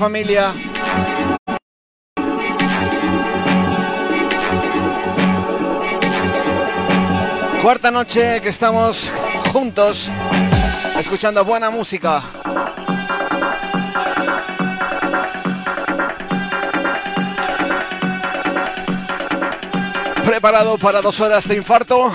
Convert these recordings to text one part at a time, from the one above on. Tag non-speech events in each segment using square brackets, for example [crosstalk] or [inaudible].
familia. Cuarta noche que estamos juntos escuchando buena música. ¿Preparado para dos horas de infarto?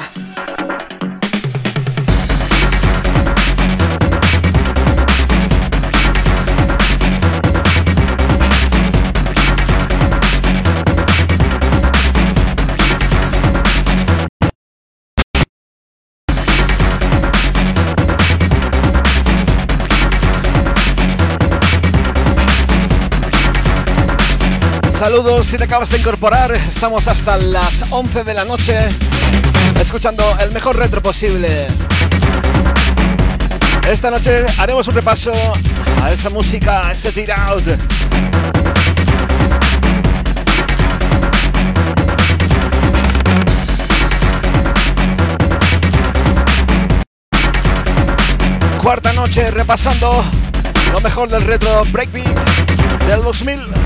Saludos si te acabas de incorporar, estamos hasta las 11 de la noche escuchando el mejor retro posible. Esta noche haremos un repaso a esa música, a ese Tear Out. Cuarta noche repasando lo mejor del retro breakbeat del 2000.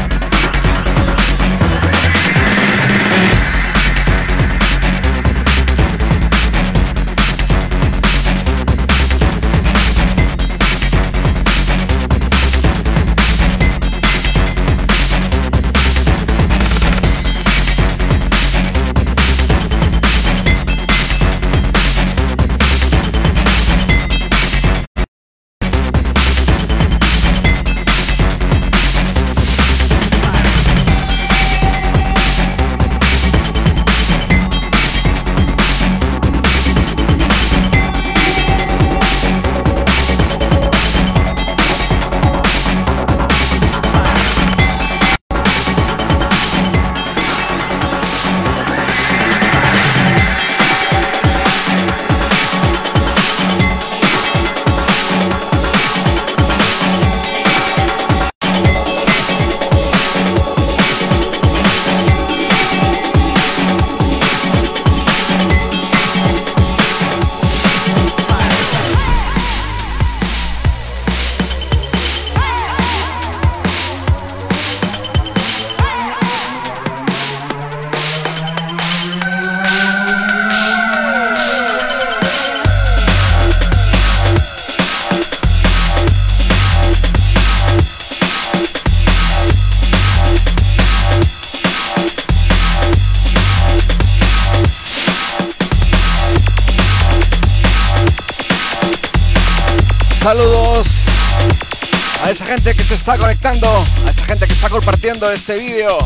Está conectando, a esa gente que está compartiendo este vídeo.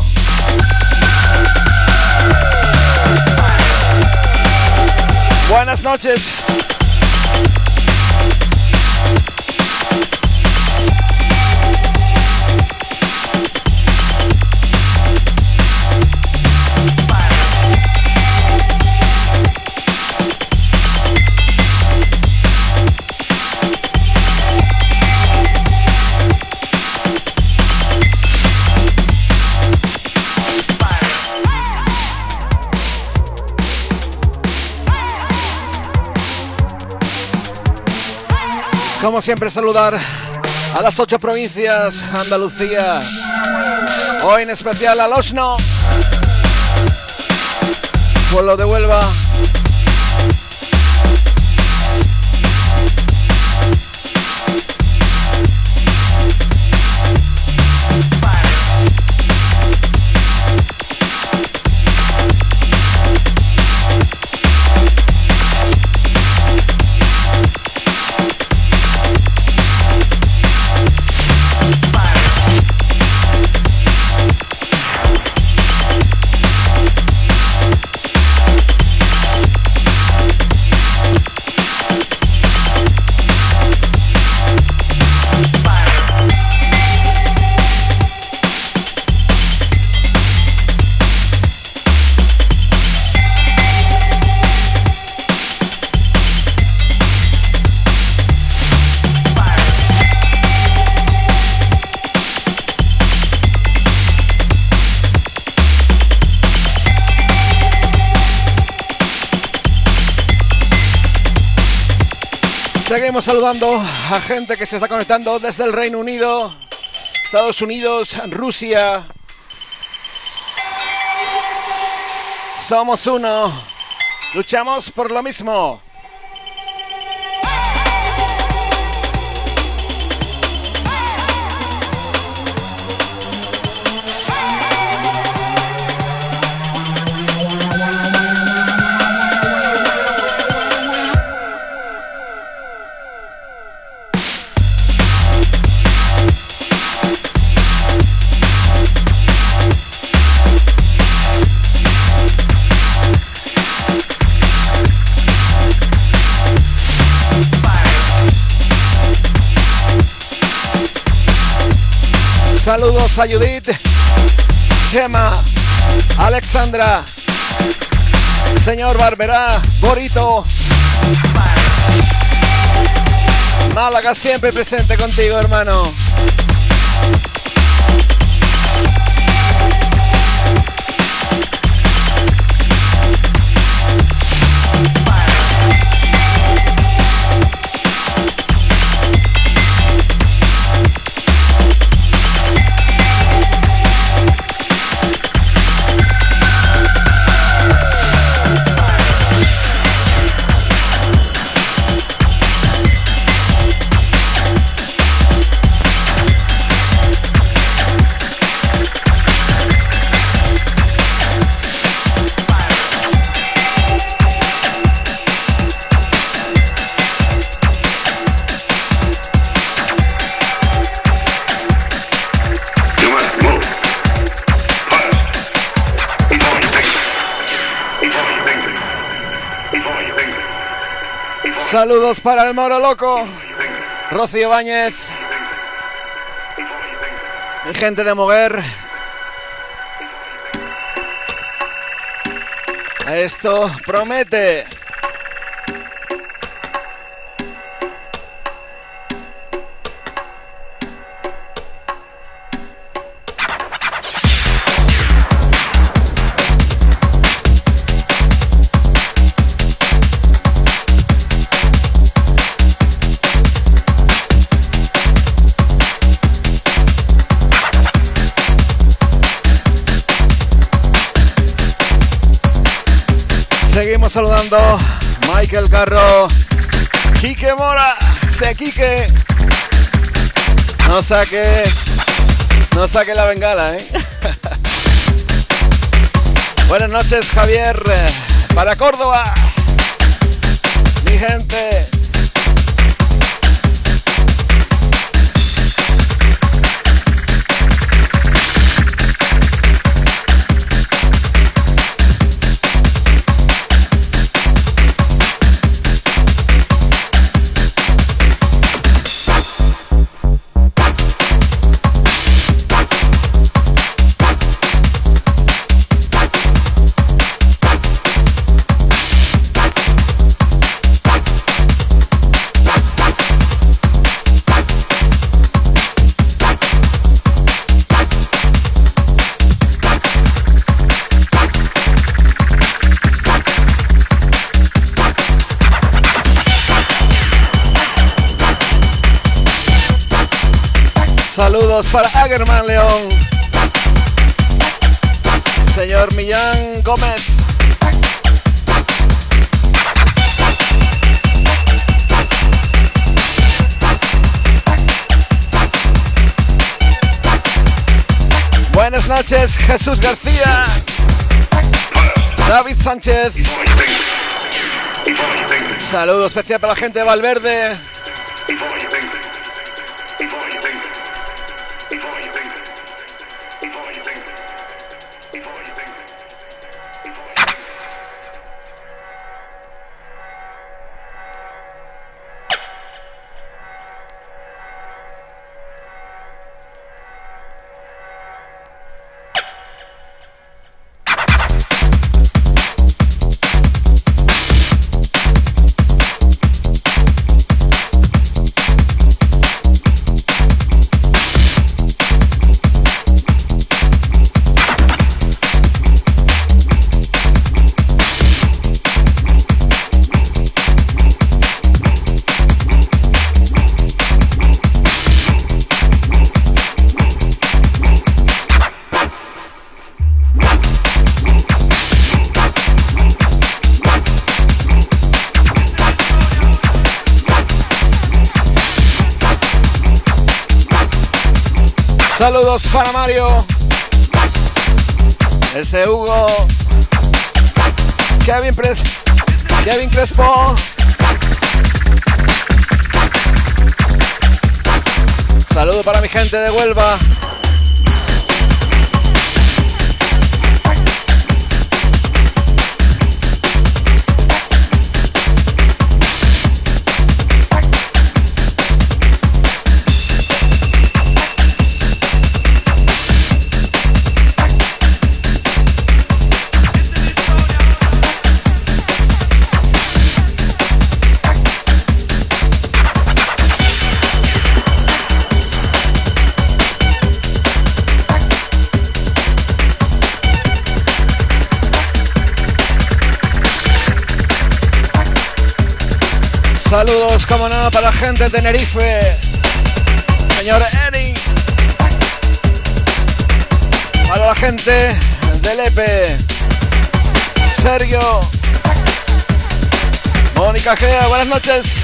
Buenas noches. Como siempre, saludar a las ocho provincias, Andalucía. Hoy en especial al Osno, pueblo de Huelva. Saludando a gente que se está conectando desde el Reino Unido. Estados Unidos, Rusia. Somos uno. Luchamos por lo mismo. Saludos a Judith, Chema, Alexandra, señor Barberá, Borito. Málaga siempre presente contigo, hermano. Saludos para el Moro Loco, Rocío Báñez, mi gente de Moguer. Esto promete. Michael Carro, Quique Mora, se Quique. No saque, no saque la bengala, ¿eh? [laughs] Buenas noches, Javier, para Córdoba. Mi gente. Para Agerman León. Señor Millán Gómez. Buenas noches, Jesús García. David Sánchez. Saludos especial para la gente de Valverde. Ese Hugo. Kevin, Pres Kevin Crespo. Saludo para mi gente de Huelva. Saludos, como nada, para la gente de Tenerife. Señor Eri. Para la gente de Lepe. Sergio. Mónica Gea, buenas noches.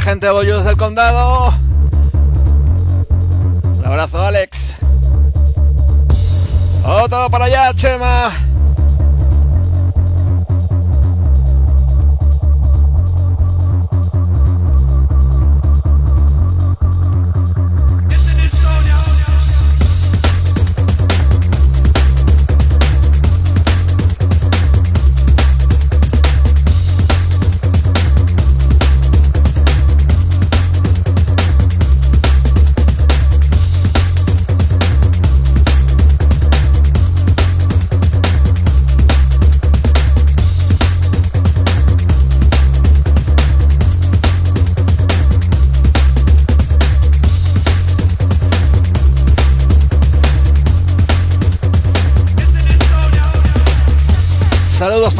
Gente de Bollus del Condado. Un abrazo, Alex. Otro para allá, Chema.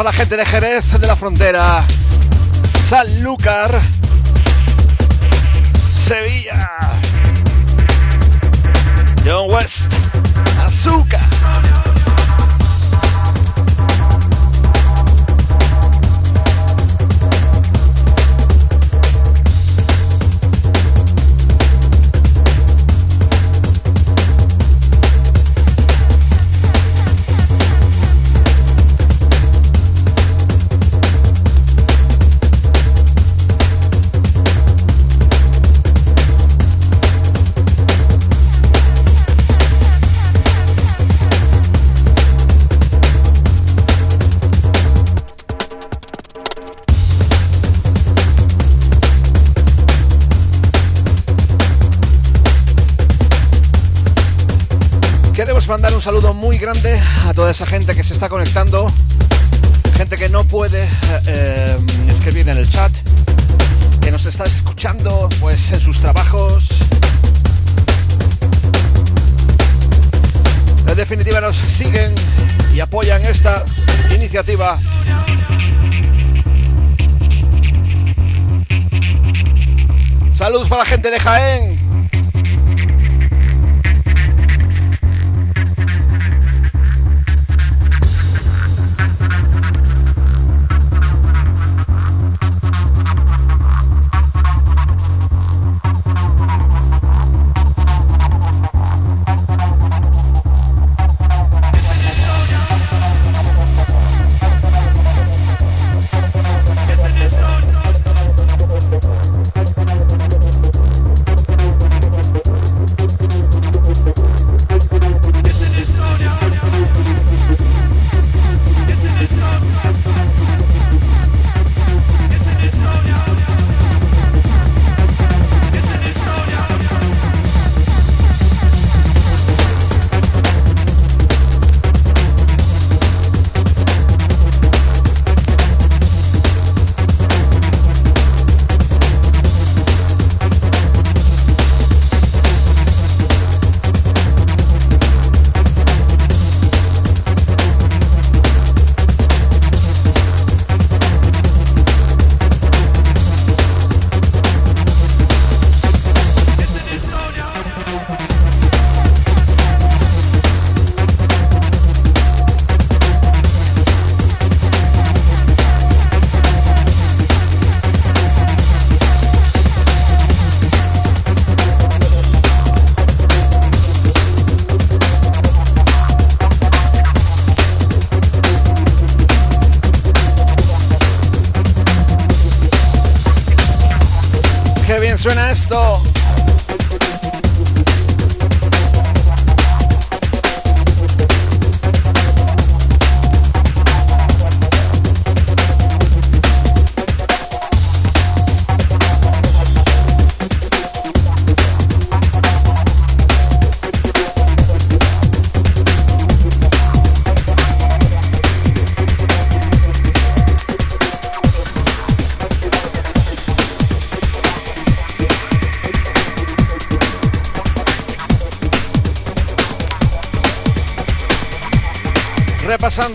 Para la gente de Jerez de la Frontera, Sanlúcar, Sevilla, John West, Azúcar. Grande a toda esa gente que se está conectando, gente que no puede eh, escribir en el chat, que nos está escuchando pues en sus trabajos. En definitiva nos siguen y apoyan esta iniciativa. Saludos para la gente de Jaén,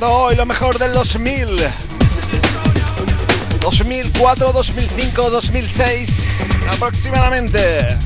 hoy lo mejor del 2000. 2004, 2005, 2006 aproximadamente.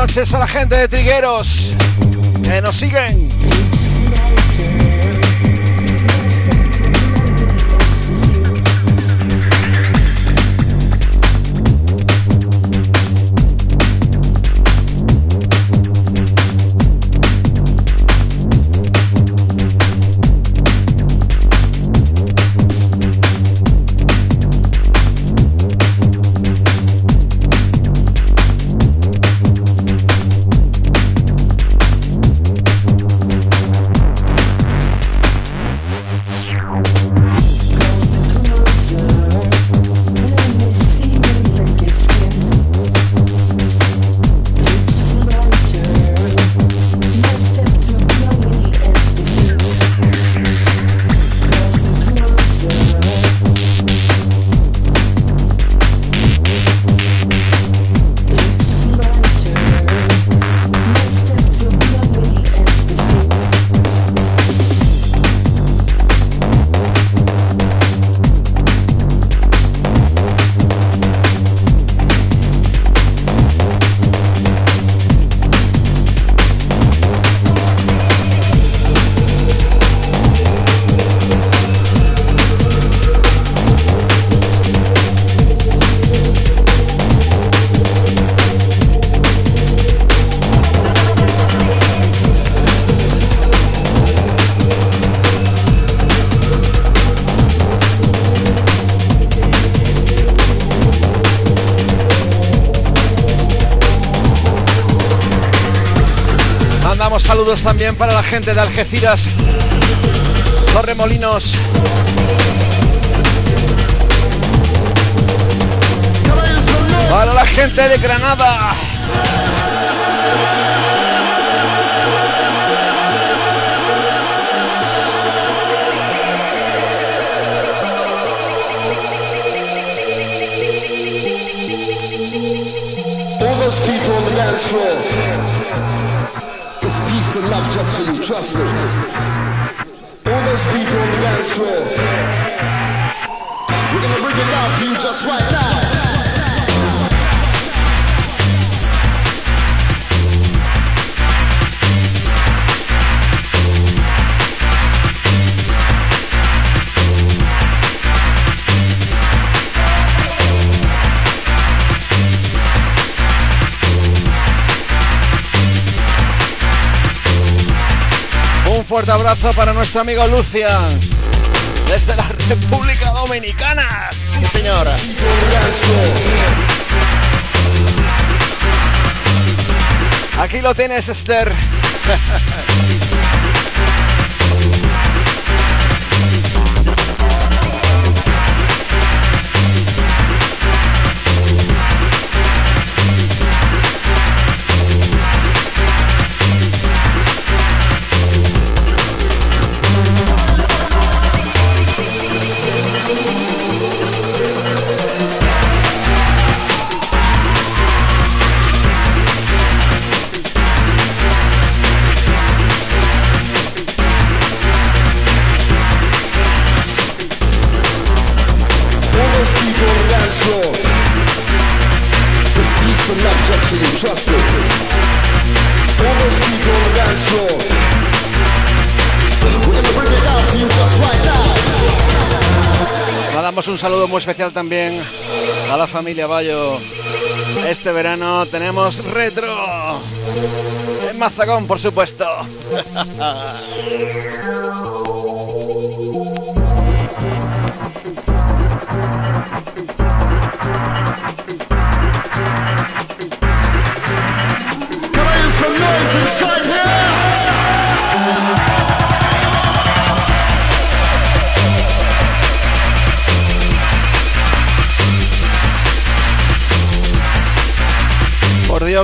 A la gente de Trigueros que nos siguen. Gente de Algeciras, Torremolinos. Para la gente de Granada. All those people on the dance floor. and love just trust me. All those people on the dance floor. We're gonna bring it down for you just right now. Fuerte abrazo para nuestro amigo Lucian, desde la República Dominicana. Sí, señora. Aquí lo tienes, Esther. [laughs] Un saludo muy especial también a la familia Bayo. Este verano tenemos retro. En Mazagón, por supuesto. [laughs]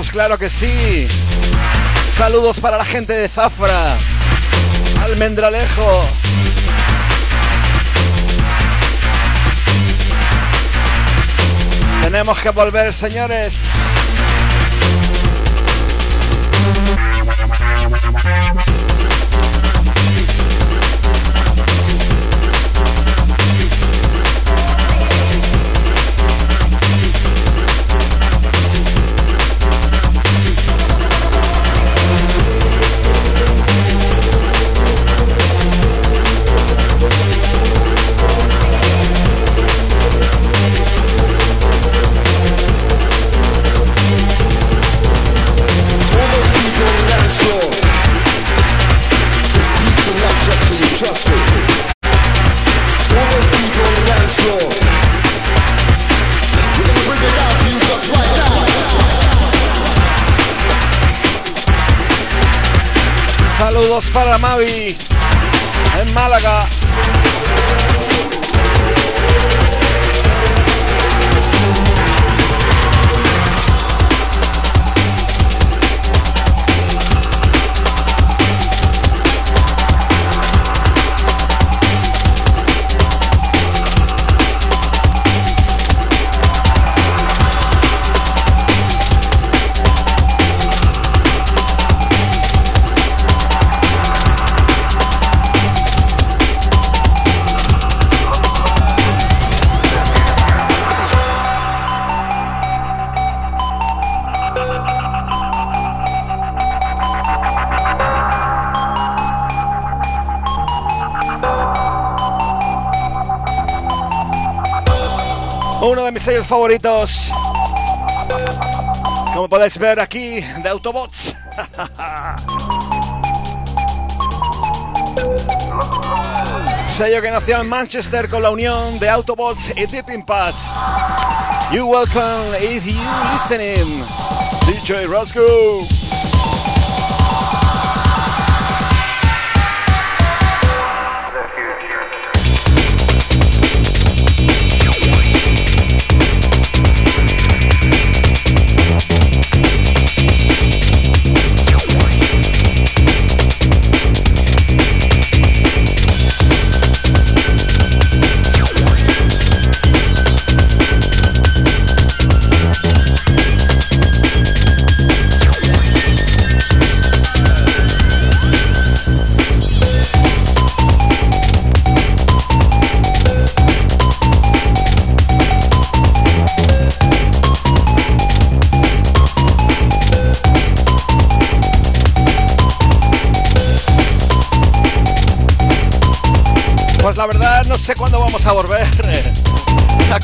Claro que sí. Saludos para la gente de Zafra, Almendralejo. Tenemos que volver, señores. Saludos sellos favoritos. Como podéis ver aquí, de Autobots. [laughs] Sello que nació en Manchester con la unión de Autobots y Deep Impact. You welcome if you listening. DJ Roscoe.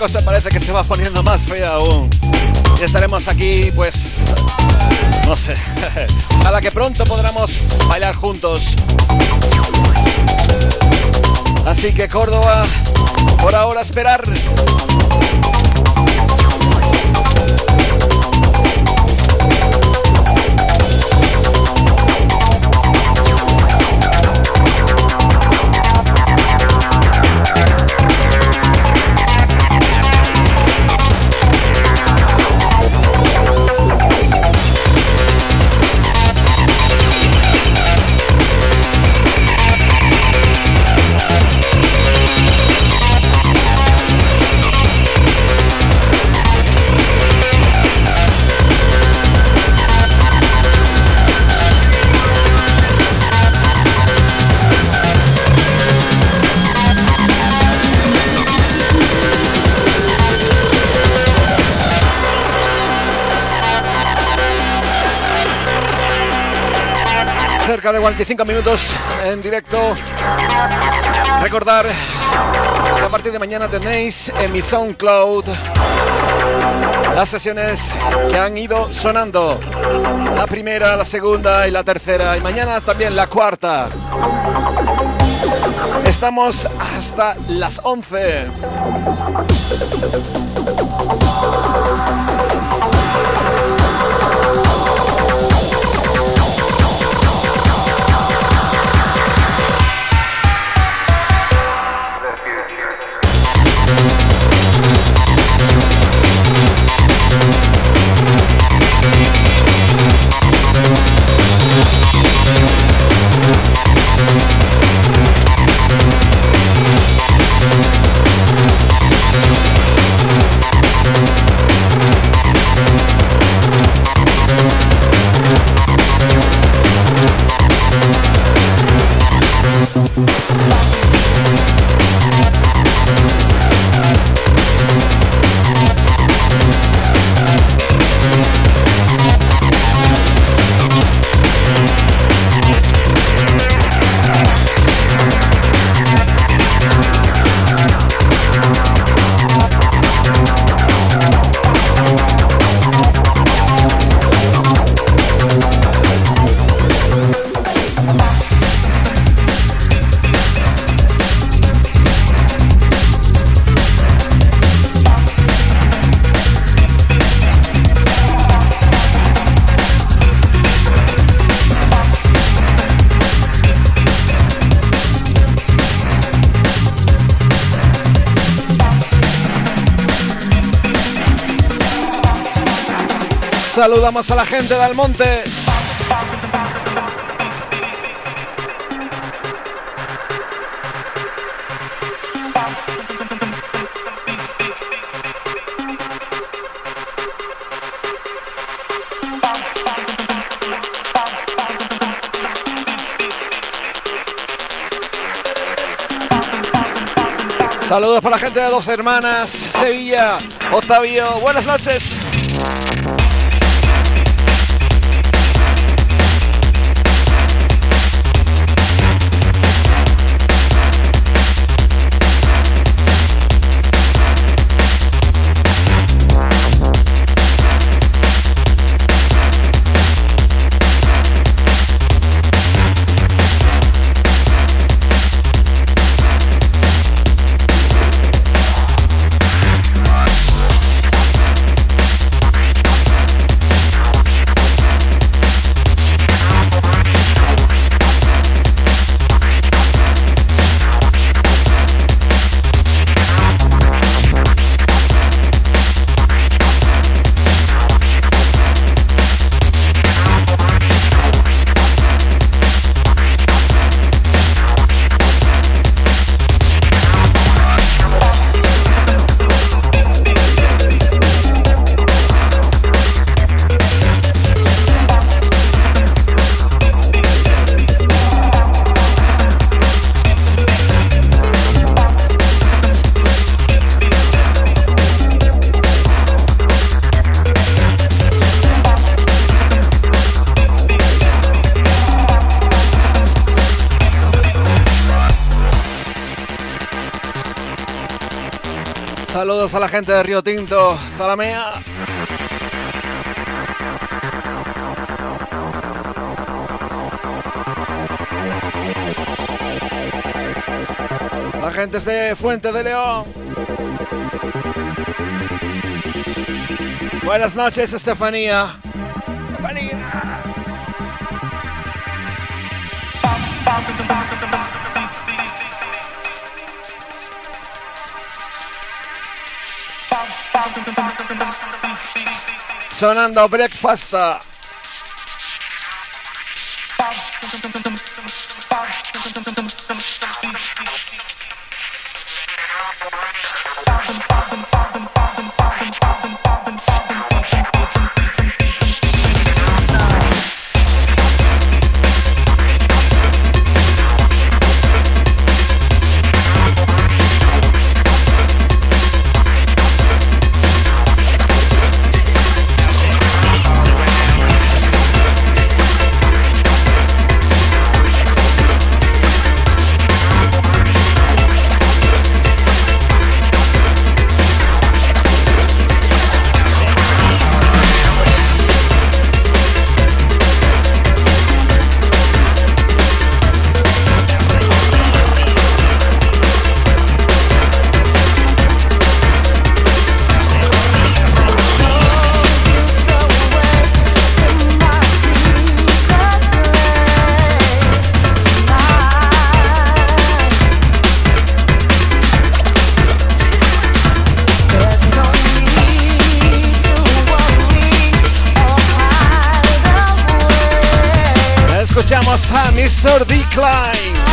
Cosa parece que se va poniendo más fea aún. Y estaremos aquí, pues, no sé, [laughs] a la que pronto podremos bailar juntos. Así que Córdoba, por ahora esperar. Cerca de 45 minutos en directo. Recordar a partir de mañana tenéis en mi SoundCloud las sesiones que han ido sonando. La primera, la segunda y la tercera. Y mañana también la cuarta. Estamos hasta las 11. Saludamos a la gente del monte. Saludos para la gente de Dos Hermanas, Sevilla, Octavio, buenas noches. Gente de Río Tinto, Zalamea. La gente de Fuente de León. Buenas noches, Estefanía. Sonando Breakfast. Mr.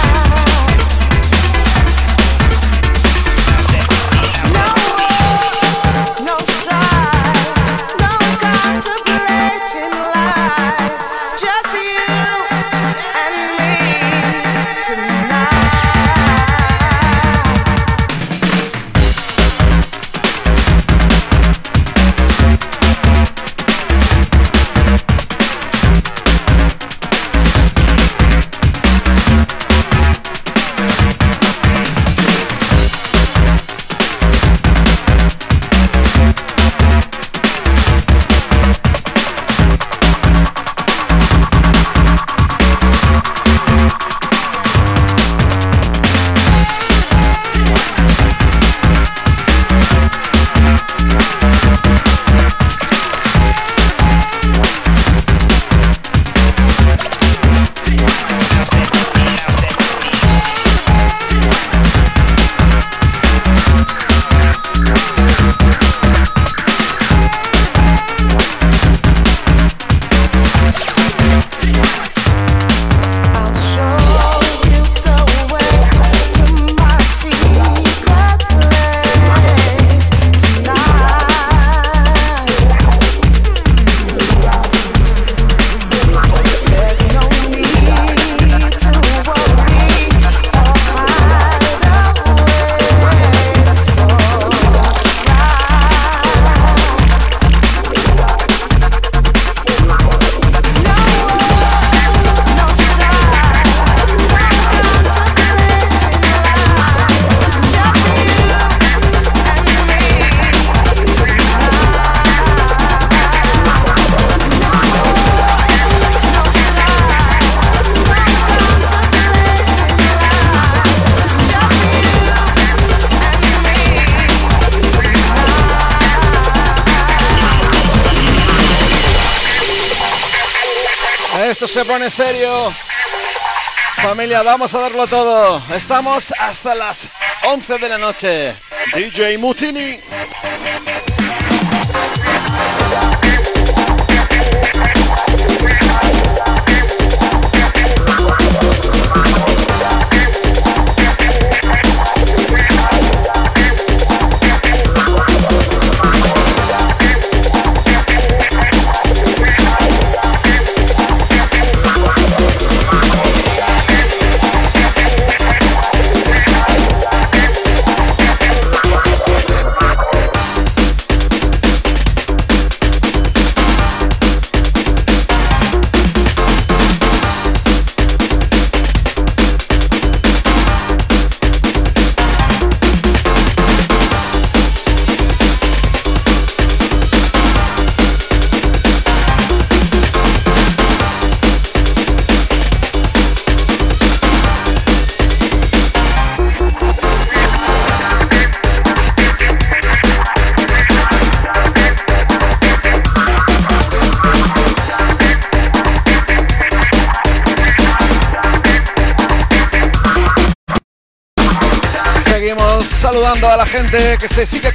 vamos a darlo todo. Estamos hasta las 11 de la noche. DJ Mutini.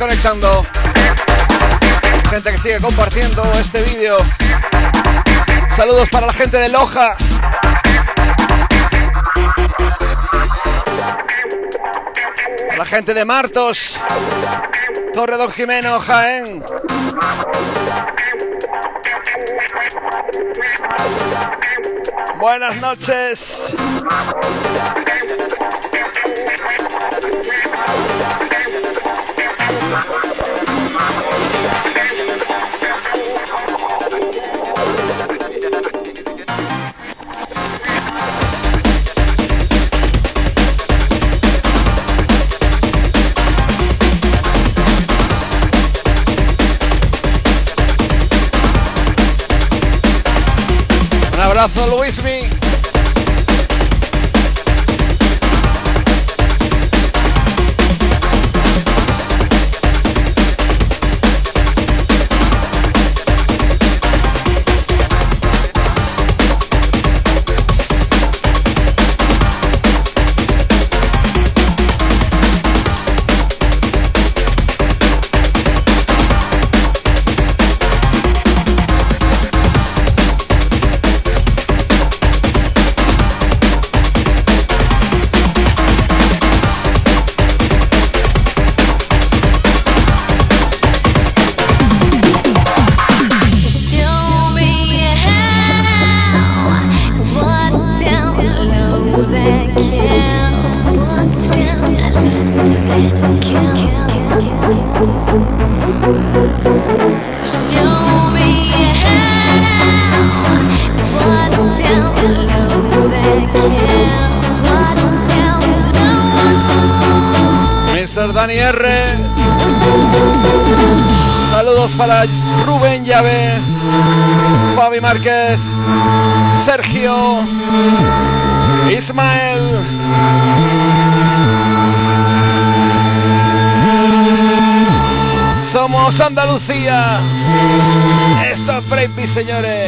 Conectando. Gente que sigue compartiendo este vídeo. Saludos para la gente de Loja. la gente de Martos. Torre Don Jimeno, Jaén. Buenas noches. Un señores.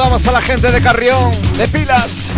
Es Breakbeat, señores. gente de Carrión, de Pilas.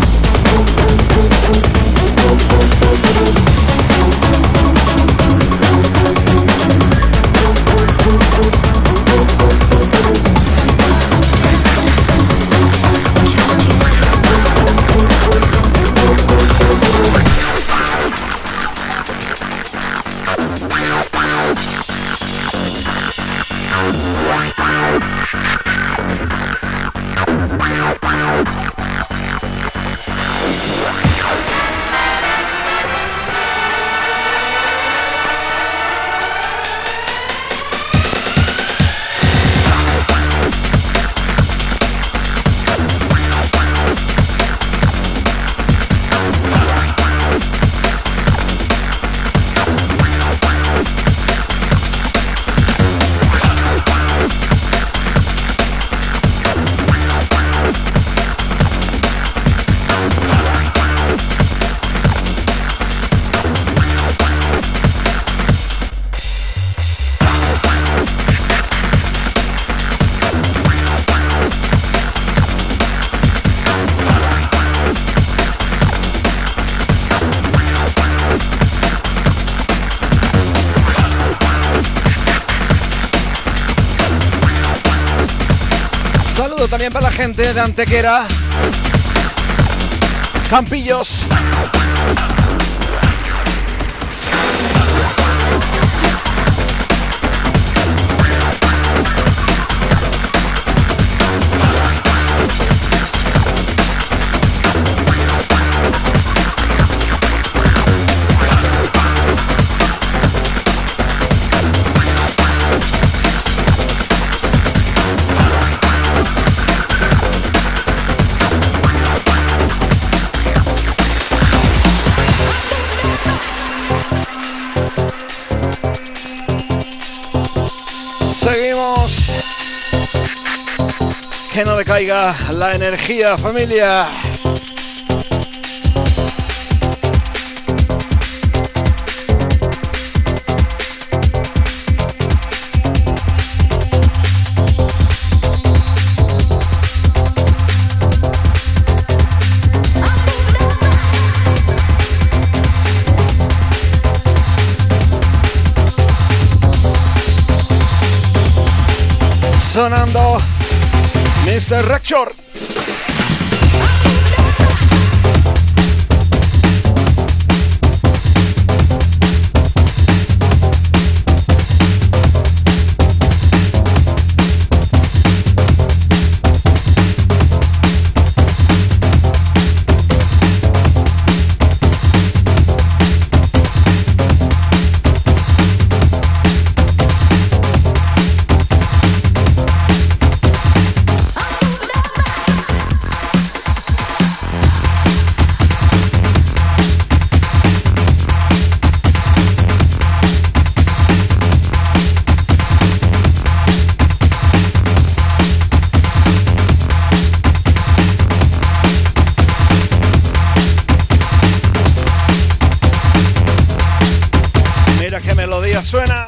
Gente de Antequera. Campillos. Decaiga la energía, familia. sonando Mr. Rector. Qué melodía suena.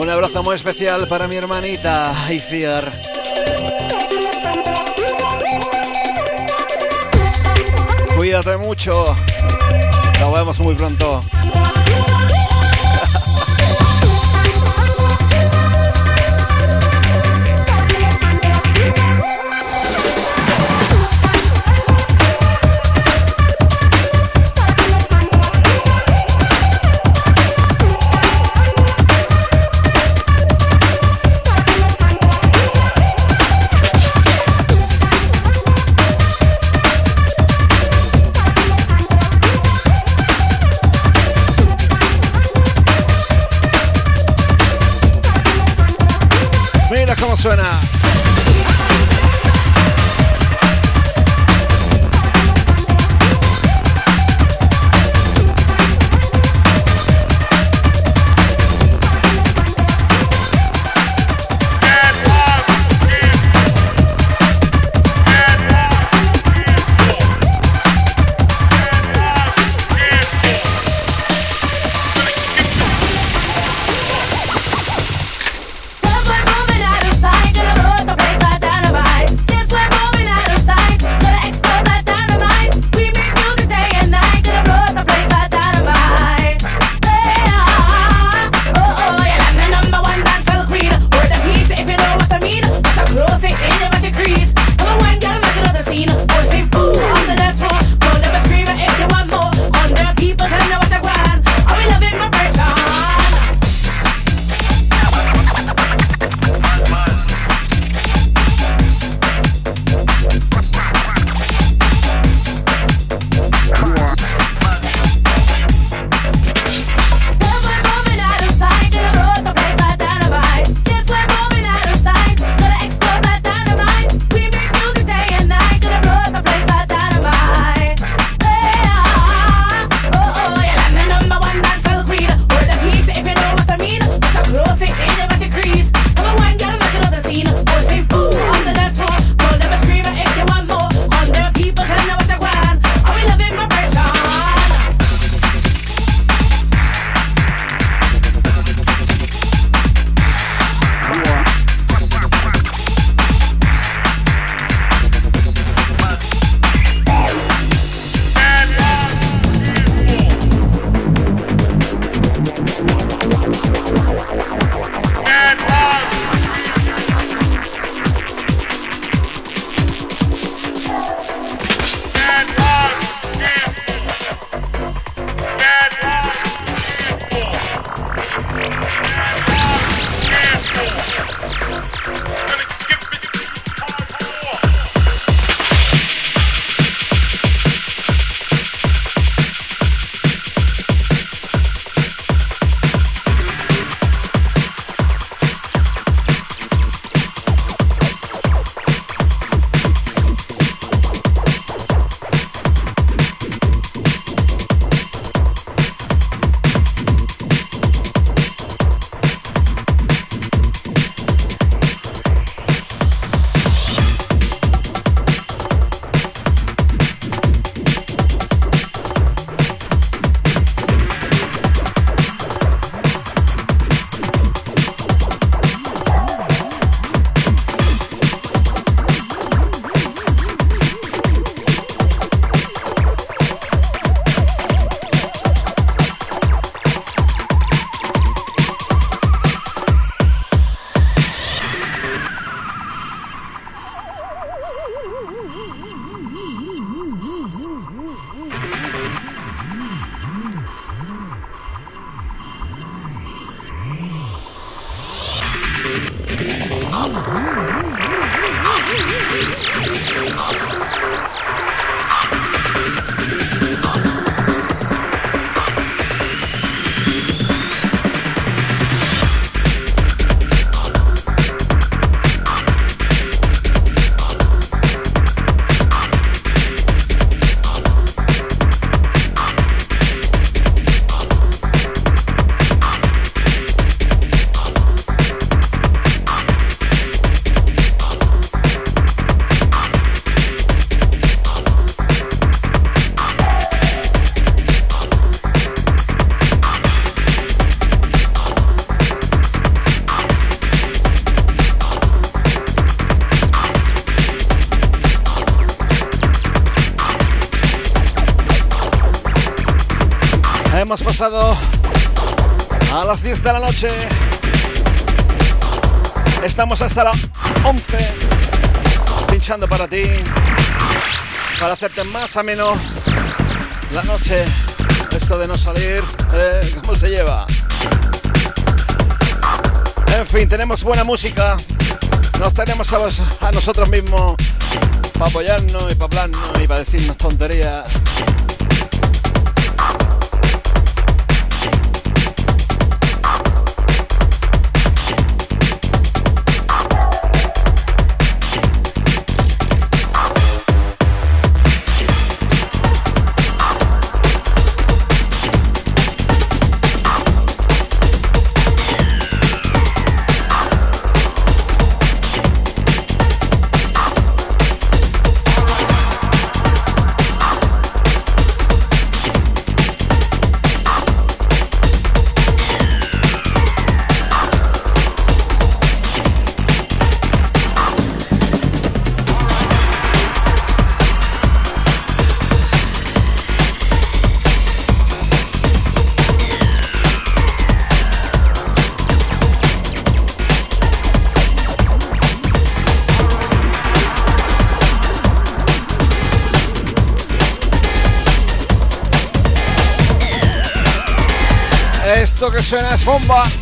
Un abrazo muy especial para mi hermanita Ifiar. Cuídate mucho. Nos vemos muy pronto. A las 10 de la noche. Estamos hasta las 11 pinchando para ti, para hacerte más ameno la noche. Esto de no salir, eh, ¿cómo se lleva? En fin, tenemos buena música. Nos tenemos a, a nosotros mismos para apoyarnos y para hablarnos y para decirnos tonterías. Que suena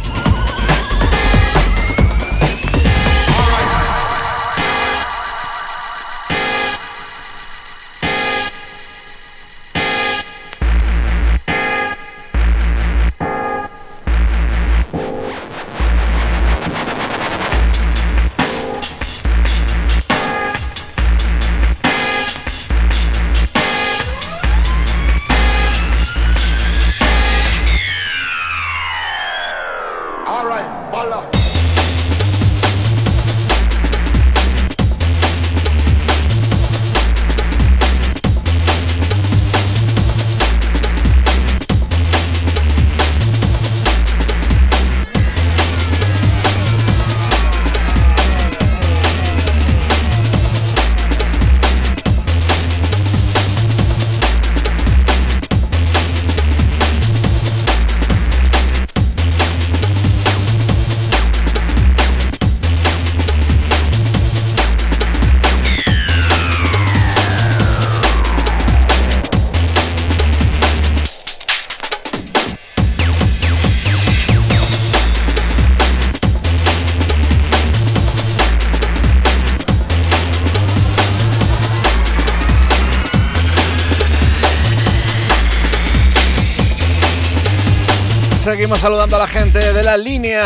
gente de la línea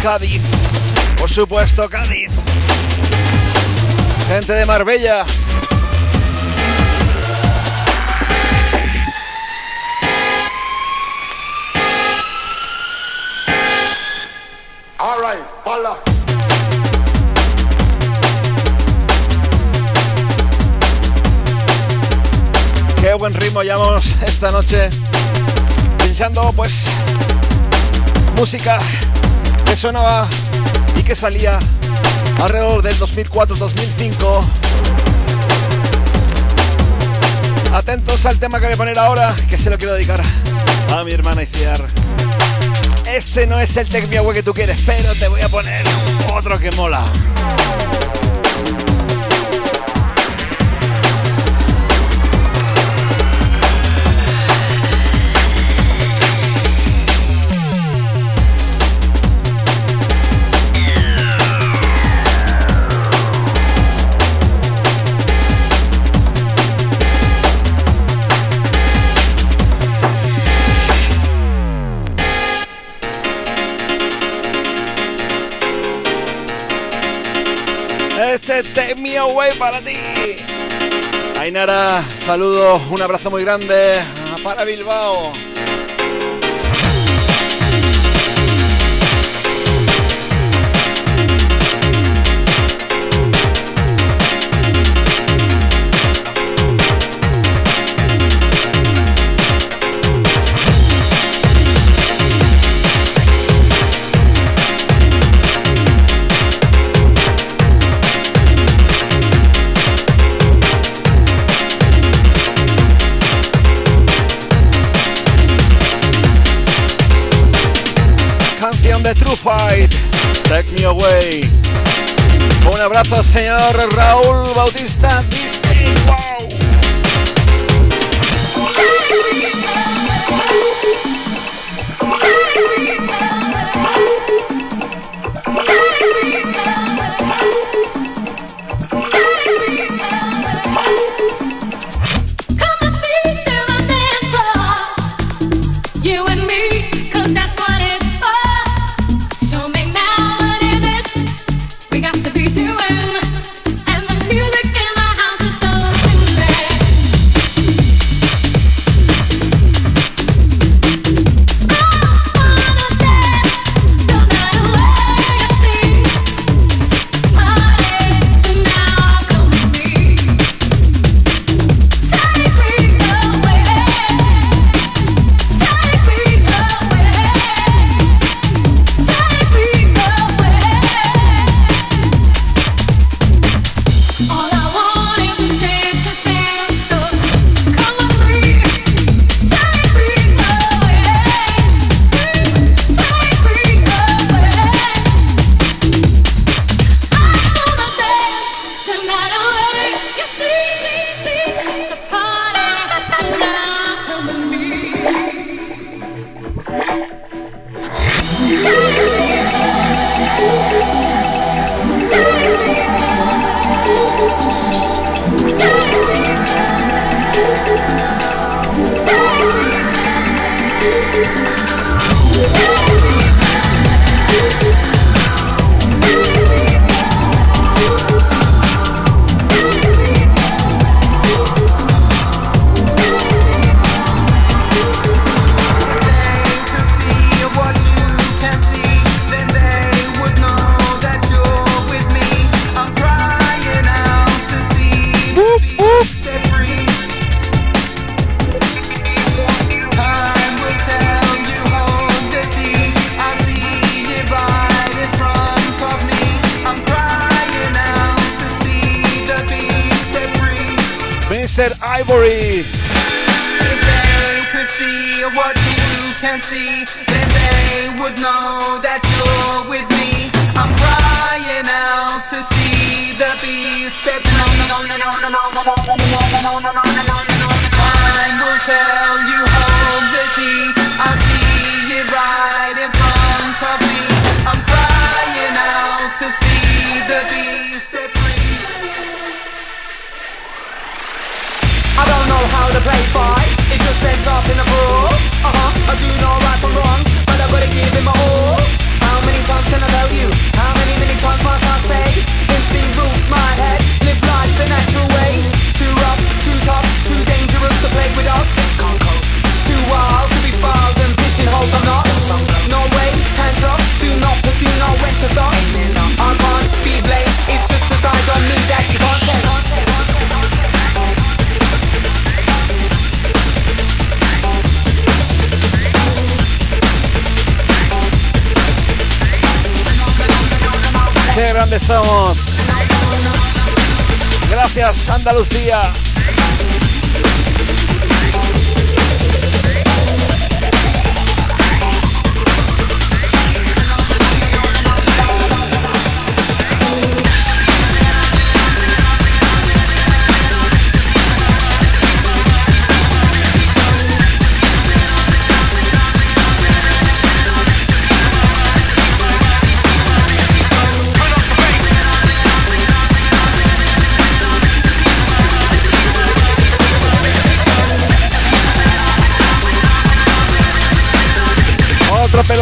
Cádiz. Por supuesto, Cádiz. Gente de Marbella. All right, hola. Qué buen ritmo llevamos esta noche pinchando pues música que sonaba y que salía alrededor del 2004-2005. Atentos al tema que voy a poner ahora, que se lo quiero dedicar a mi hermana Iciar. Este no es el Tech que tú quieres, pero te voy a poner otro que mola. Take Me Away para ti. Ainara, saludos, un abrazo muy grande para Bilbao. Abrazo, señor Raúl Bautista. Andalucía.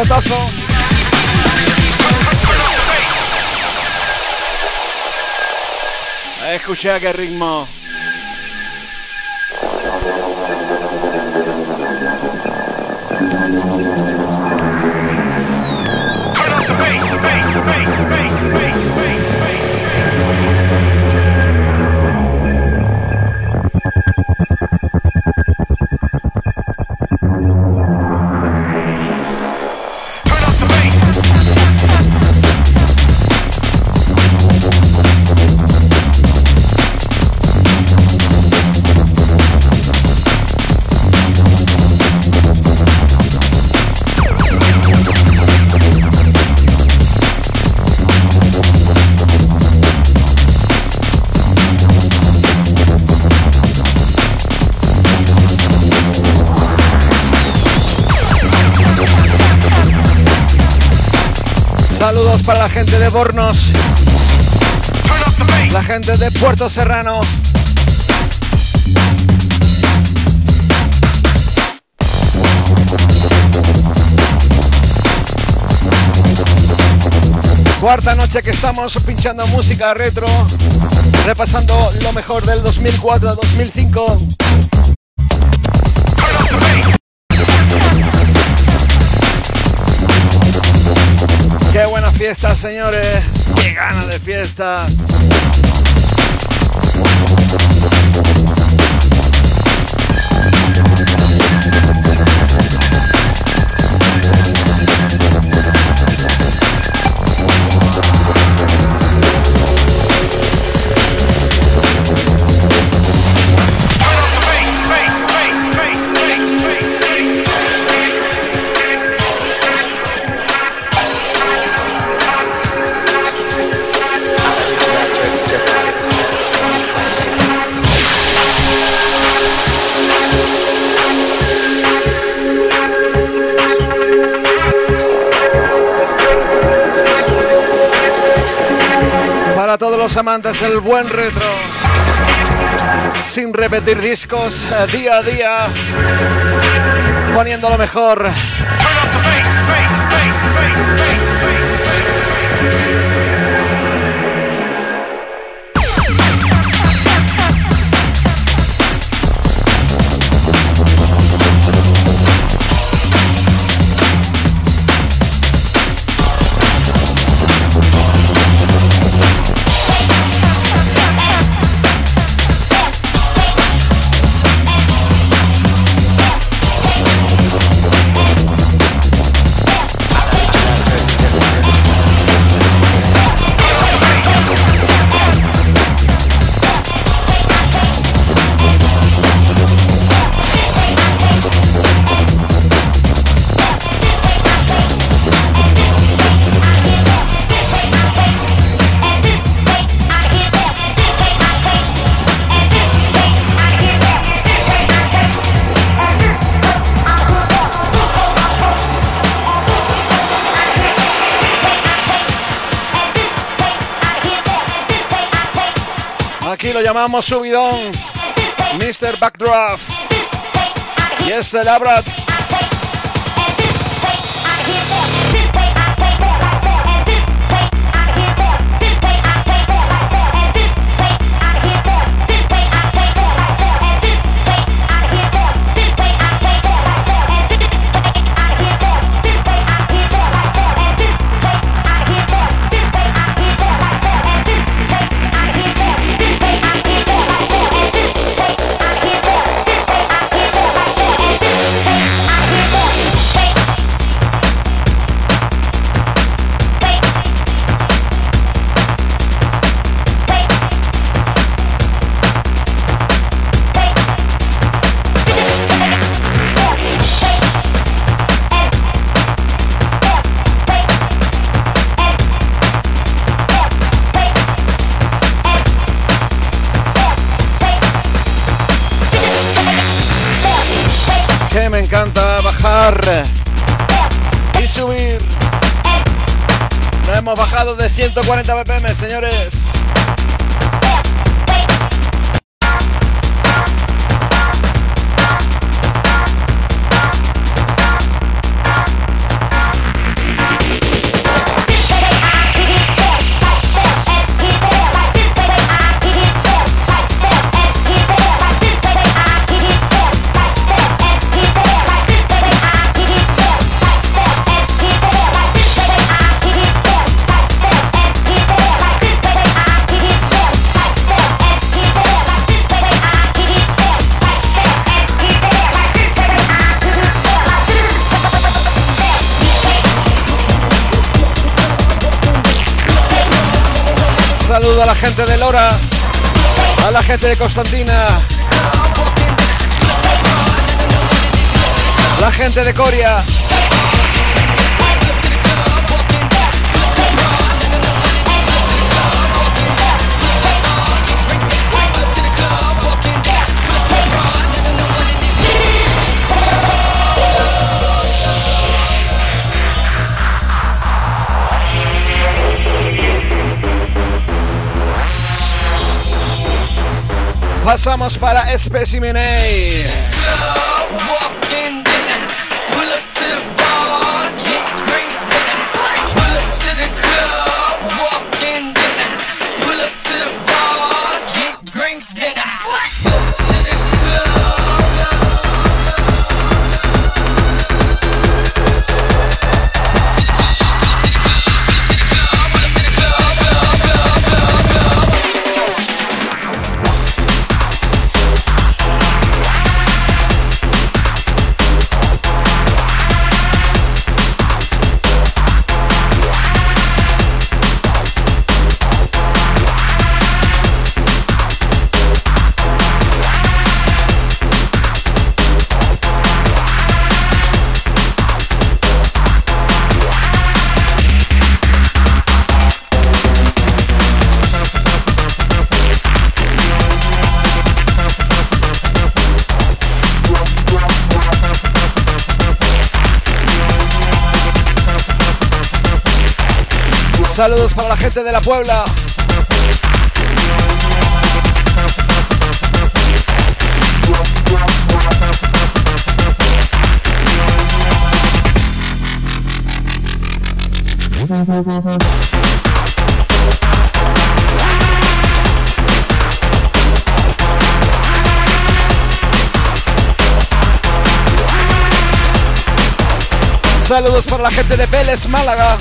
Toffo. Eccoci a che ritmo. Turn gente de Bornos. La gente de Puerto Serrano. Cuarta noche que estamos pinchando música retro, repasando lo mejor del 2004 a 2005. Fiesta, señores. Qué gana de fiesta. Los amantes del buen retro. Sin repetir discos eh, día a día, poniendo lo mejor. Llamamos subidón. Mr. Backdraft. Y es el Y subir. Nos hemos bajado de 140 BPM, señores. A la gente de Lora, a la gente de Constantina, la gente de Coria. Pasamos para Specimen A. Saludos para la gente de la Puebla. Saludos para la gente de Vélez, Málaga.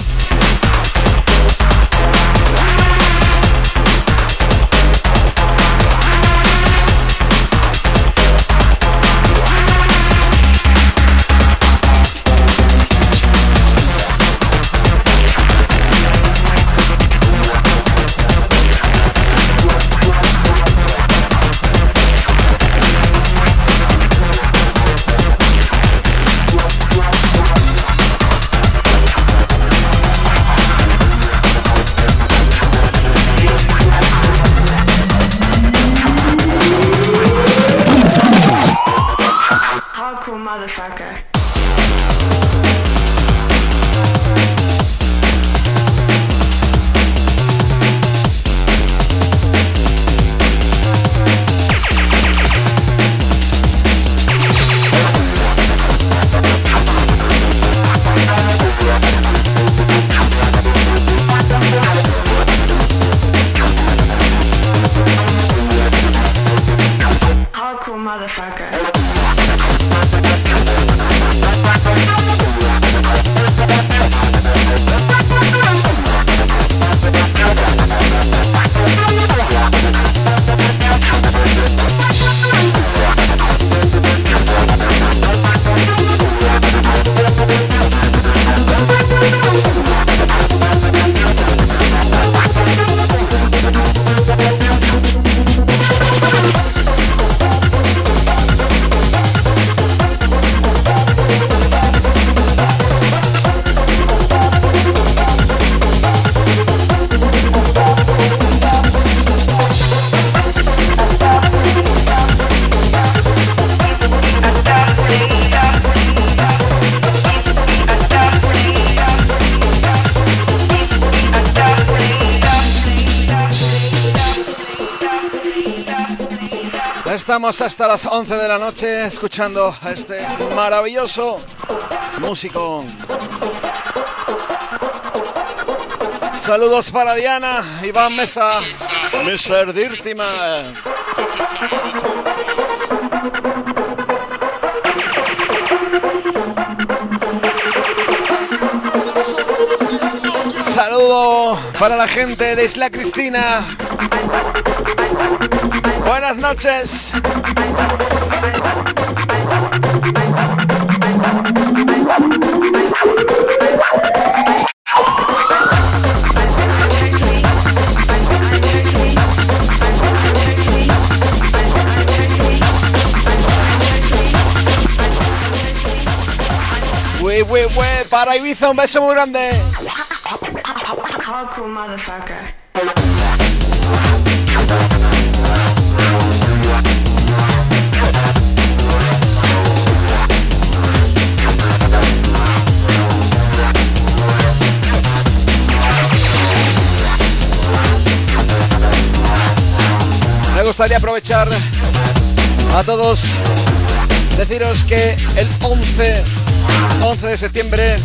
Hasta las 11 de la noche escuchando a este maravilloso músico. Saludos para Diana, Iván Mesa, Mr. Dirtima. Para la gente de Isla Cristina. Buenas noches. Para Ibiza un beso muy grande. Me gustaría aprovechar a todos deciros que el 11, 11 de septiembre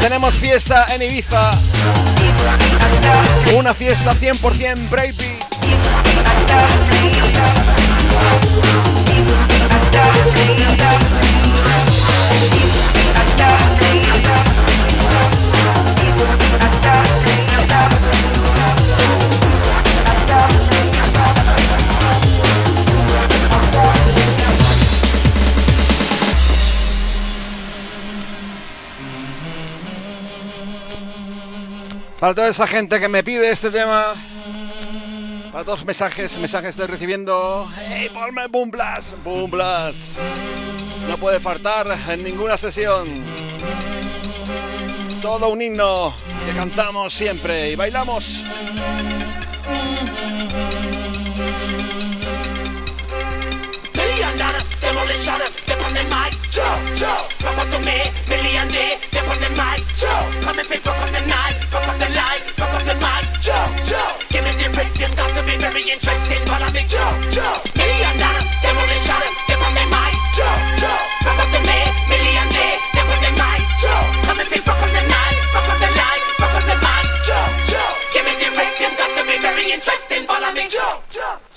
tenemos fiesta en Ibiza. Una fiesta 100% Brady. Para toda esa gente que me pide este tema, para todos los mensajes, mensajes estoy recibiendo. ¡Hey, ponme Boom Blast! ¡Boom Blast! No puede faltar en ninguna sesión. Todo un himno que cantamos siempre y bailamos. Million day, they on the mic. Come and pick, rock on the night, rock on the line, rock on the mic. Give me the rhythm, got to be very interesting, but I'm big Million dollar, they on the shot, they on the mic. Rock on the me, million day, they on the mic. Come and pick, rock on the night, rock on the line, rock on the mic. Give me the rhythm, got to be very interesting, follow me. Jump, jump, jump,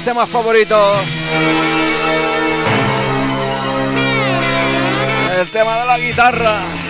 tema favorito. El tema de la guitarra.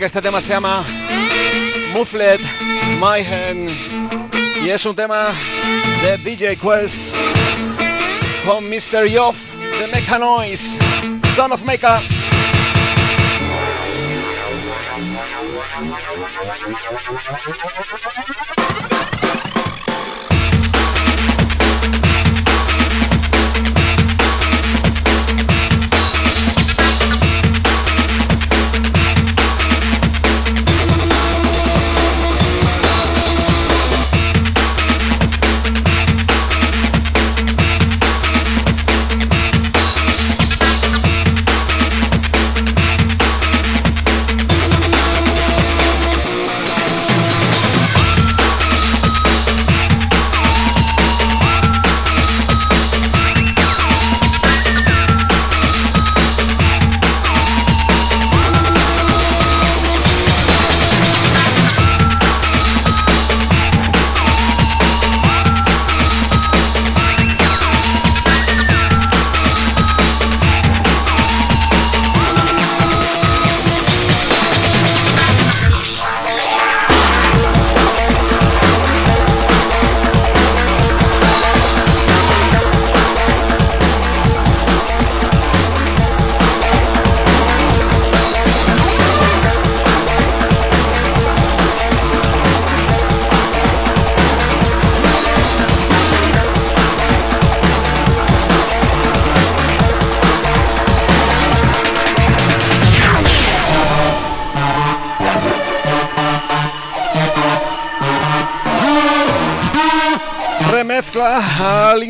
que este tema se llama Mufflet My Hand y es un tema de DJ Quest con Mr. Yoff de Mecha Noise, Son of Mecha.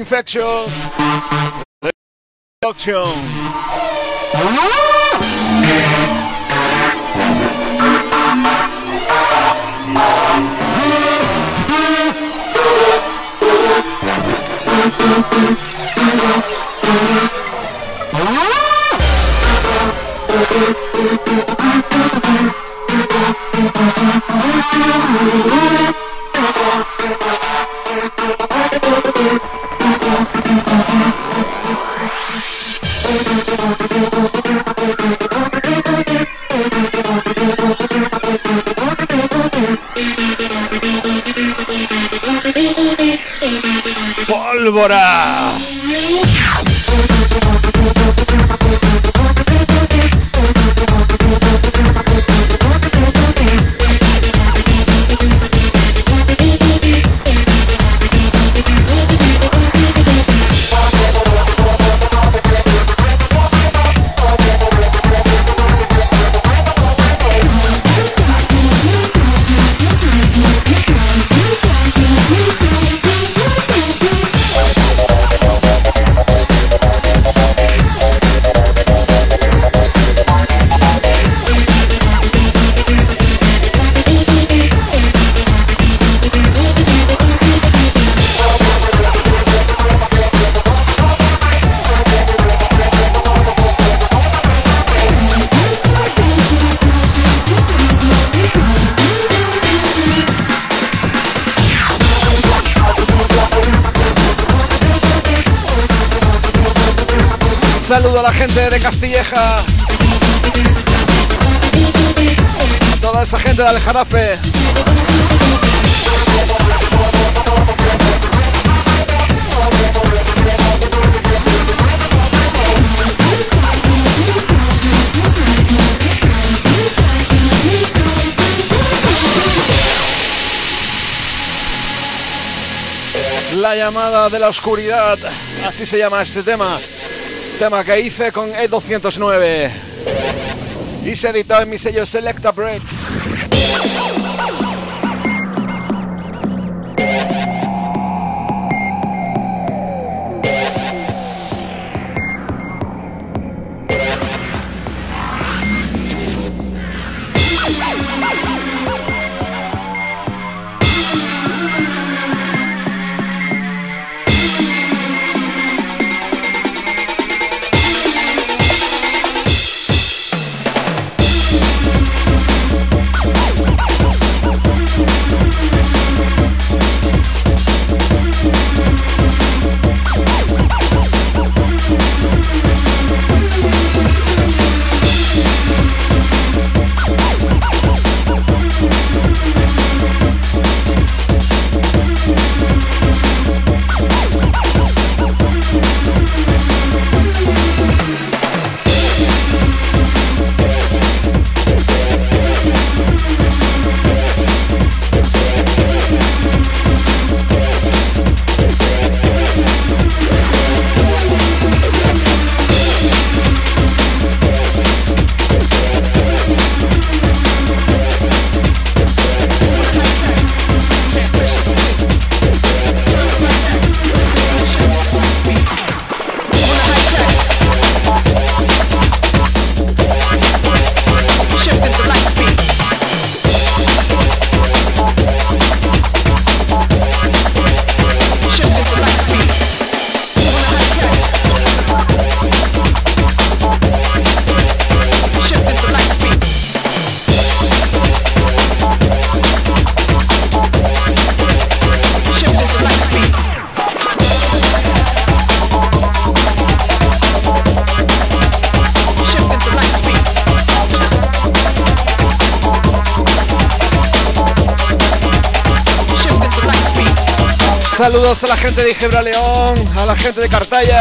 infection. Reduction. Toda esa gente de Aljarafe. La llamada de la oscuridad, así se llama este tema. Tema que hice con E209 y se editó en mi sello Selecta Breaks. Algebra León, a la gente de Cartaya.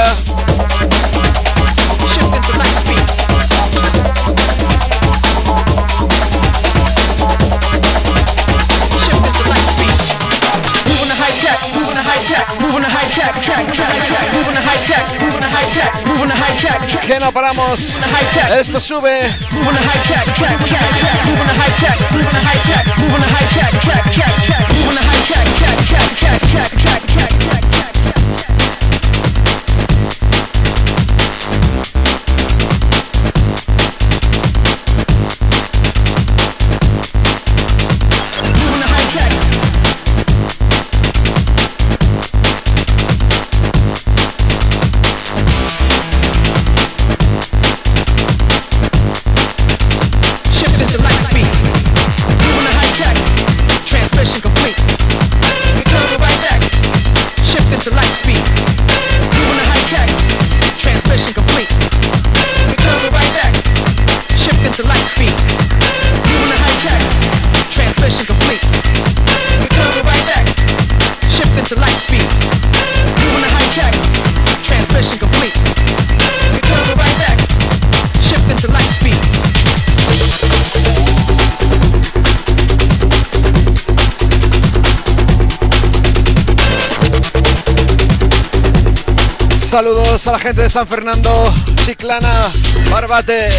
high track, track, track, moving the high track, moving the high track, moving the high track, track. Que no paramos. Esto sube. Move the high track, track, track, track. Move the high track, move the high track, move the high track, track, track, track. Move the high track, track, track, track, track, track, track, track. Saludos a la gente de San Fernando, Chiclana, Barbate.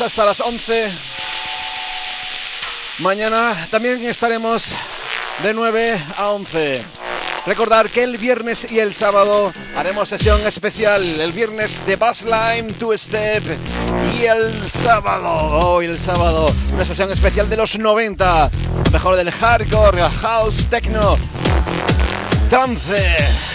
Hasta las 11. Mañana también estaremos de 9 a 11. Recordar que el viernes y el sábado haremos sesión especial. El viernes de Bassline, Two Step. Y el sábado, hoy el sábado, una sesión especial de los 90. Mejor del hardcore, house, techno, trance.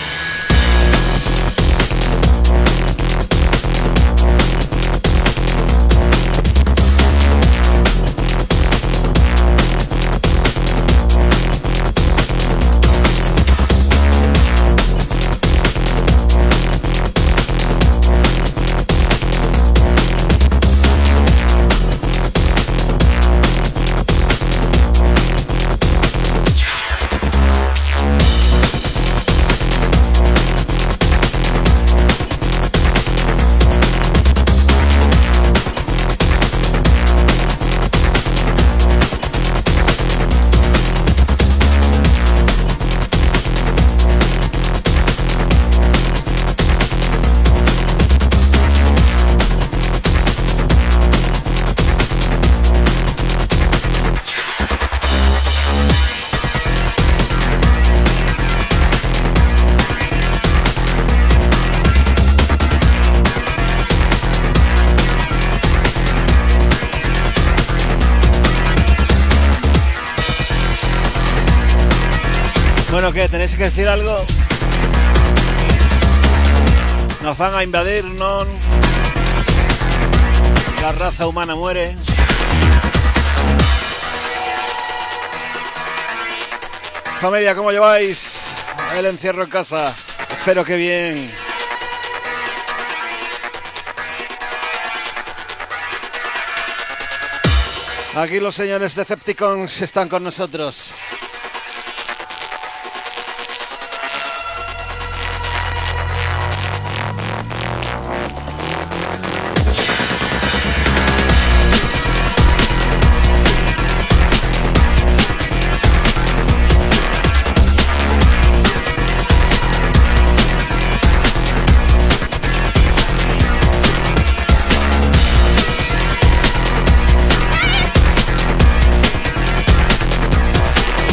Bueno, ¿qué? ¿Tenéis que decir algo? Nos van a invadir, ¿no? La raza humana muere. Familia, ¿cómo lleváis el encierro en casa? Espero que bien. Aquí los señores Decepticons están con nosotros.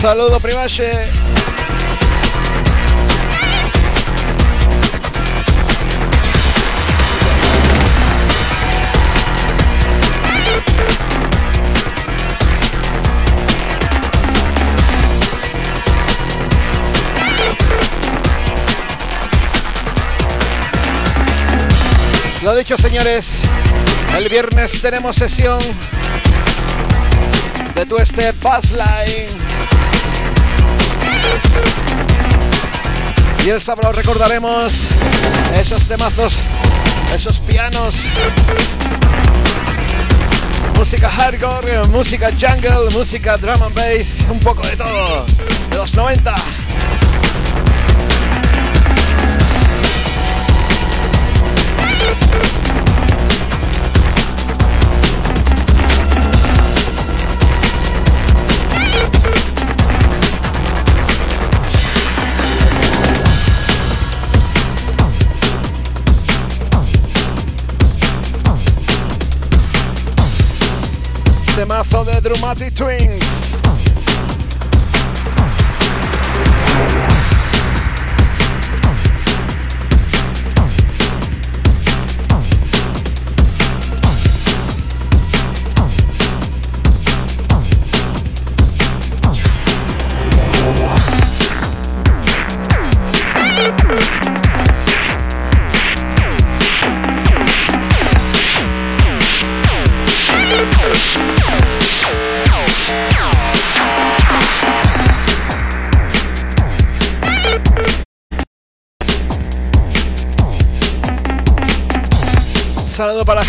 Saludo Privache. Lo dicho, señores, el viernes tenemos sesión de tu este Line. Y el sábado recordaremos esos temazos, esos pianos, música hardcore, música jungle, música drum and bass, un poco de todo, de los 90. Temazo de Dramatic Twins.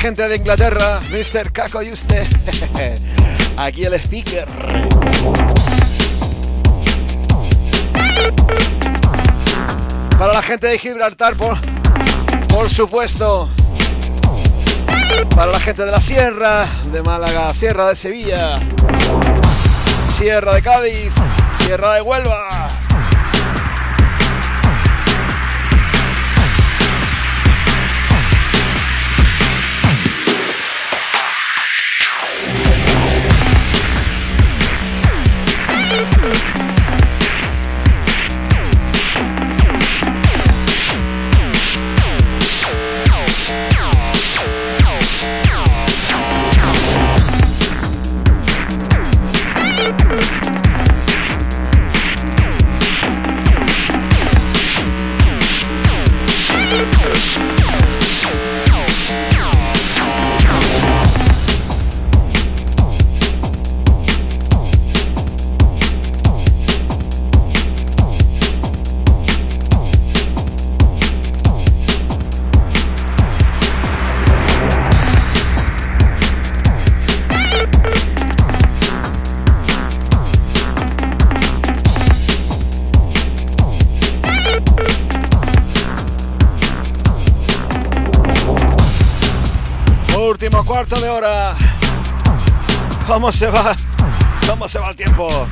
Gente de Inglaterra, Mr. Caco y usted. [laughs] Aquí el speaker. Para la gente de Gibraltar, por, por supuesto. Para la gente de la Sierra, de Málaga, Sierra de Sevilla, Sierra de Cádiz, Sierra de Huelva. Cuarto de hora. ¿Cómo se va? ¿Cómo se va el tiempo?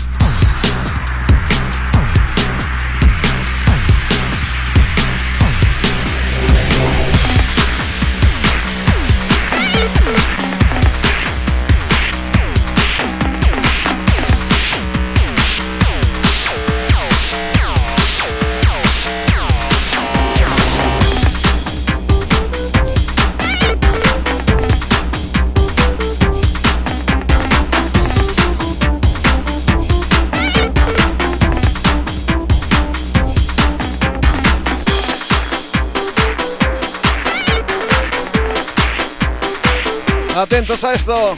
Atentos a esto.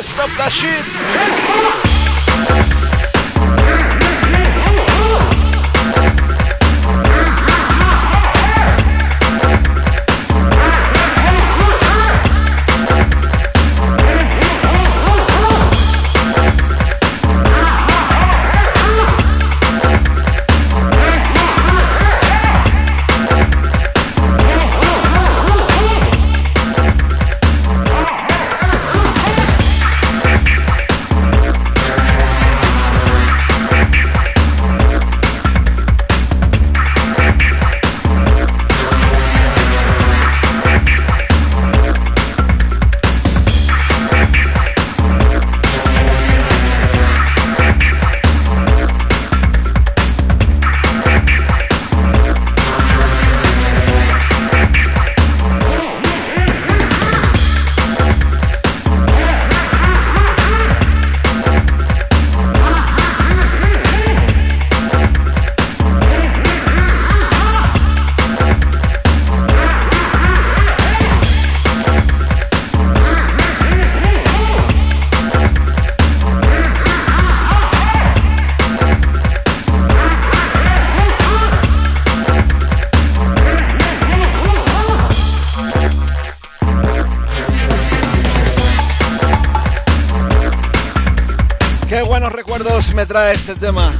Stop that shit. Me trae este tema.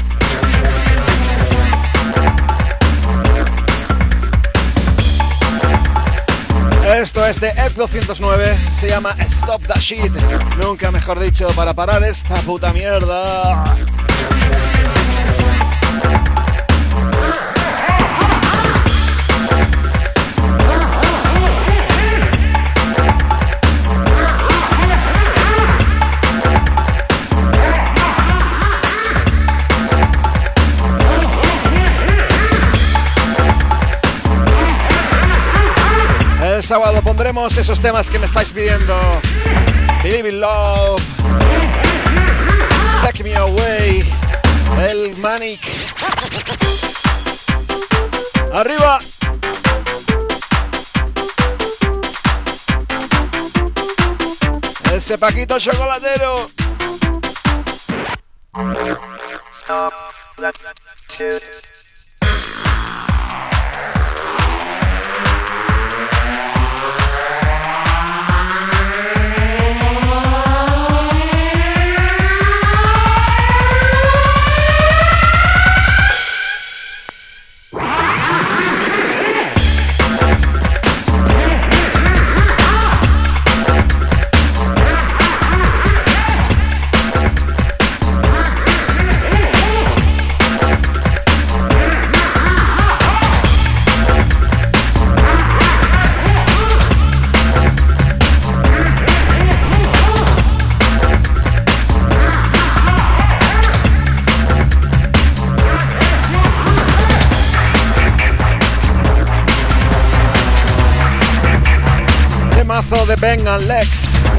Esto es de Eclo 109, se llama Stop That Shit. Nunca mejor dicho, para parar esta puta mierda. sábado pondremos esos temas que me estáis pidiendo. Believe in Love, Take Me Away, El Manic. Arriba. Ese Paquito chocolatero. Stop. temazo de Ben Lex.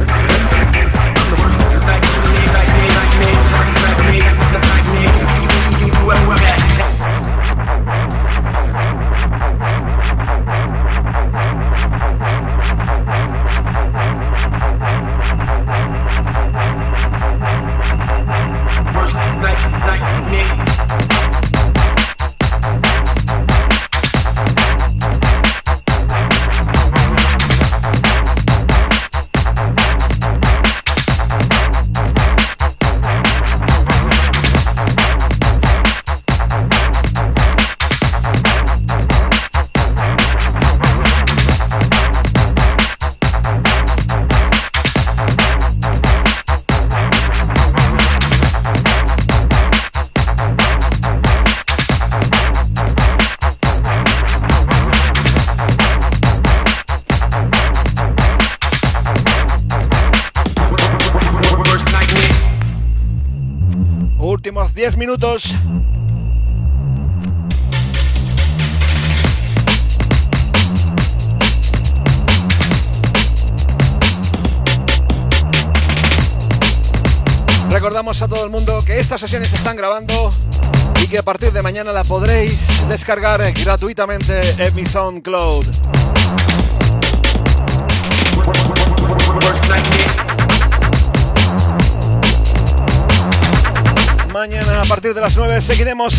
Recordamos a todo el mundo que estas sesiones están grabando y que a partir de mañana la podréis descargar gratuitamente en mi SoundCloud. Mañana a partir de las 9 seguiremos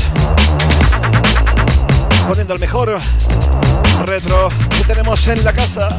poniendo el mejor retro que tenemos en la casa.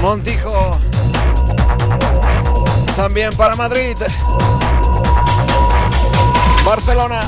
Montijo, también para Madrid, Barcelona.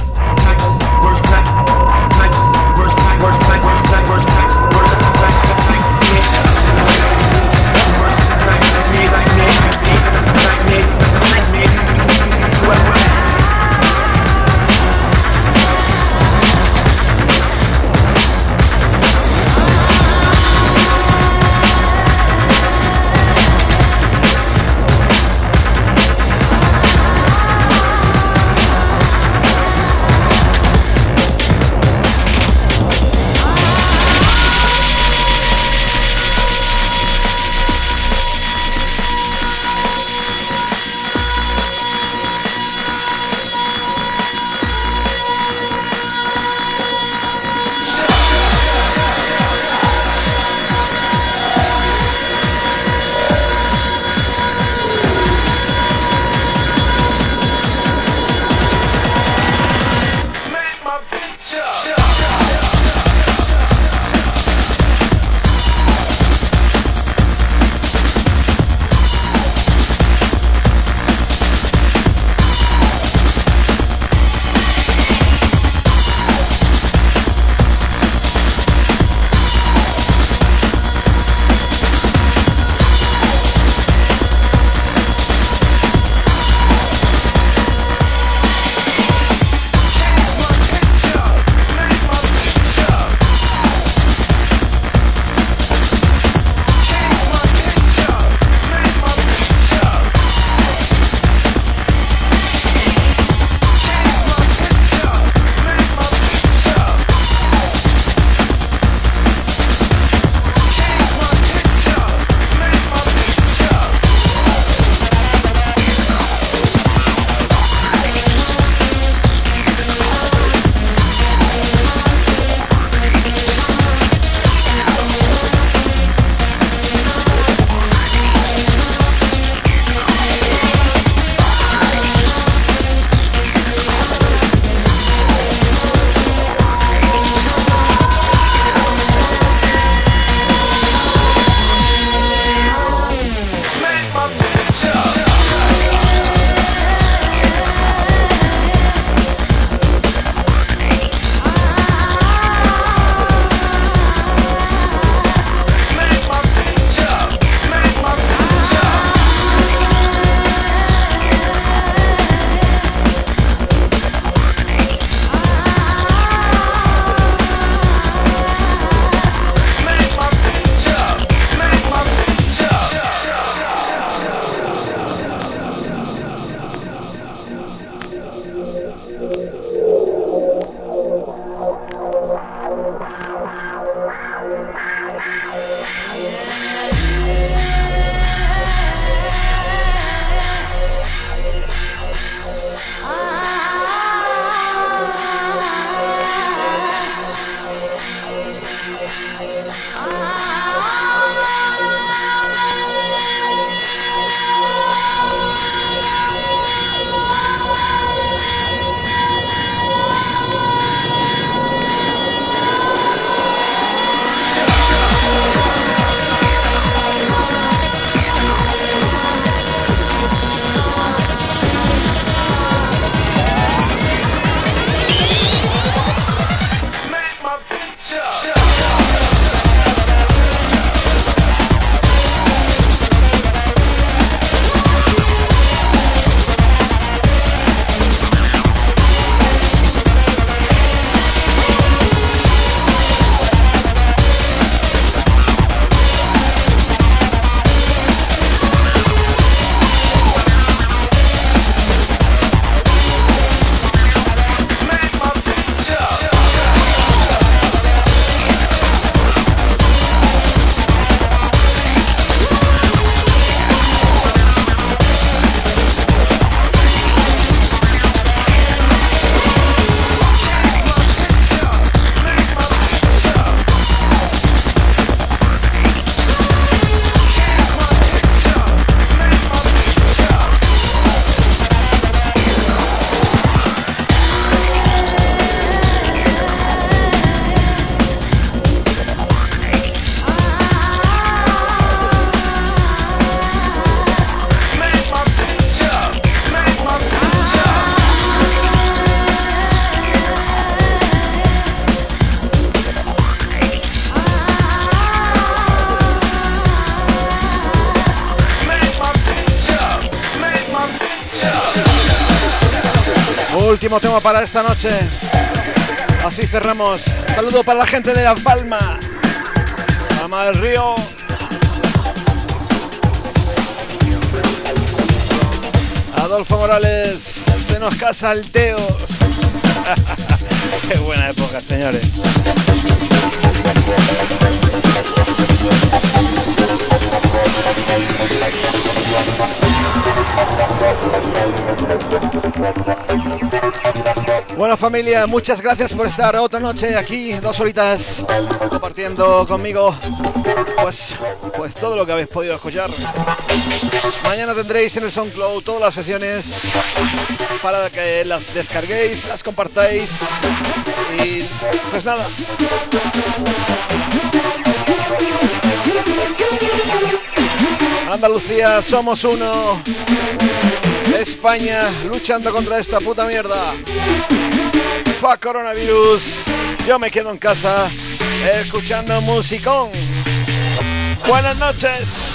Para esta noche. Así cerramos. Saludo para la gente de La Palma. Palma del Río. Adolfo Morales, se nos casa el Teo. [laughs] Qué buena época, señores. Bueno familia, muchas gracias por estar otra noche aquí, dos horitas, compartiendo conmigo pues, pues todo lo que habéis podido escuchar. Mañana tendréis en el SoundCloud todas las sesiones para que las descarguéis, las compartáis y pues nada. Andalucía, somos uno. España, luchando contra esta puta mierda. Fa coronavirus. Yo me quedo en casa escuchando musicón. Buenas noches.